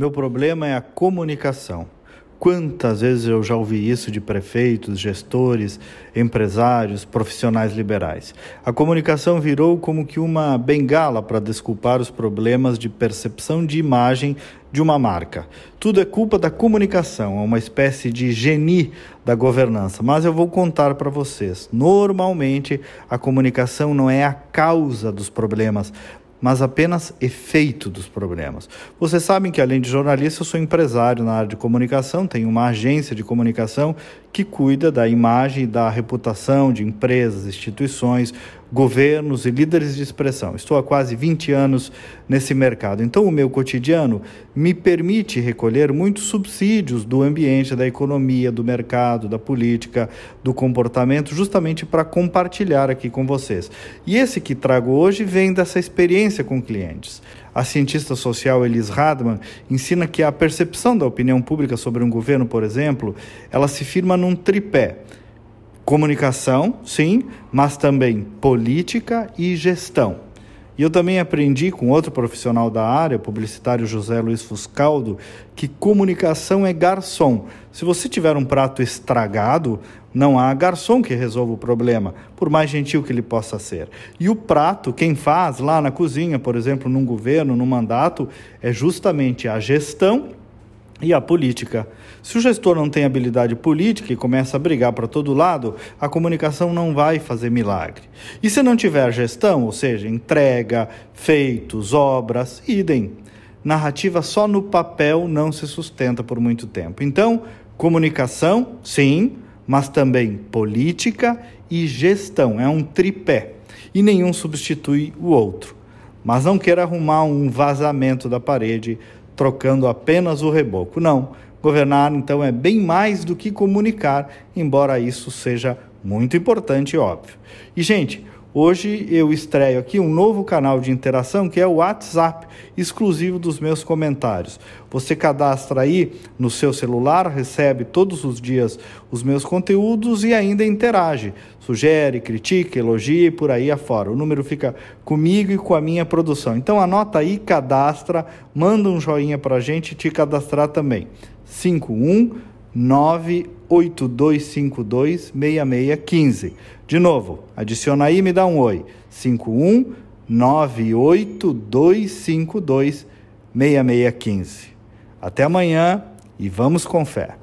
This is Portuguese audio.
Meu problema é a comunicação. Quantas vezes eu já ouvi isso de prefeitos, gestores, empresários, profissionais liberais? A comunicação virou como que uma bengala para desculpar os problemas de percepção de imagem de uma marca. Tudo é culpa da comunicação, é uma espécie de geni da governança. Mas eu vou contar para vocês. Normalmente, a comunicação não é a causa dos problemas, mas apenas efeito dos problemas. Vocês sabem que, além de jornalista, eu sou empresário na área de comunicação, tenho uma agência de comunicação que cuida da imagem e da reputação de empresas, instituições, governos e líderes de expressão. Estou há quase 20 anos nesse mercado, então o meu cotidiano me permite recolher muitos subsídios do ambiente, da economia, do mercado, da política, do comportamento, justamente para compartilhar aqui com vocês. E esse que trago hoje vem dessa experiência com clientes. A cientista social Elis Radman ensina que a percepção da opinião pública sobre um governo, por exemplo, ela se firma num tripé. Comunicação, sim, mas também política e gestão. E eu também aprendi com outro profissional da área, o publicitário José Luiz Fuscaldo, que comunicação é garçom. Se você tiver um prato estragado, não há garçom que resolva o problema, por mais gentil que ele possa ser. E o prato, quem faz lá na cozinha, por exemplo, num governo, num mandato, é justamente a gestão e a política. Se o gestor não tem habilidade política e começa a brigar para todo lado, a comunicação não vai fazer milagre. E se não tiver gestão, ou seja, entrega, feitos, obras, idem. Narrativa só no papel não se sustenta por muito tempo. Então, comunicação, sim, mas também política e gestão. É um tripé. E nenhum substitui o outro. Mas não queira arrumar um vazamento da parede trocando apenas o reboco. Não. Governar, então, é bem mais do que comunicar, embora isso seja muito importante e óbvio. E, gente, Hoje eu estreio aqui um novo canal de interação que é o WhatsApp, exclusivo dos meus comentários. Você cadastra aí no seu celular, recebe todos os dias os meus conteúdos e ainda interage. Sugere, critica, elogia e por aí afora. O número fica comigo e com a minha produção. Então anota aí, cadastra, manda um joinha para a gente te cadastrar também. 51 982526615. De novo, adiciona aí e me dá um oi. 51 982526615. Até amanhã e vamos com fé.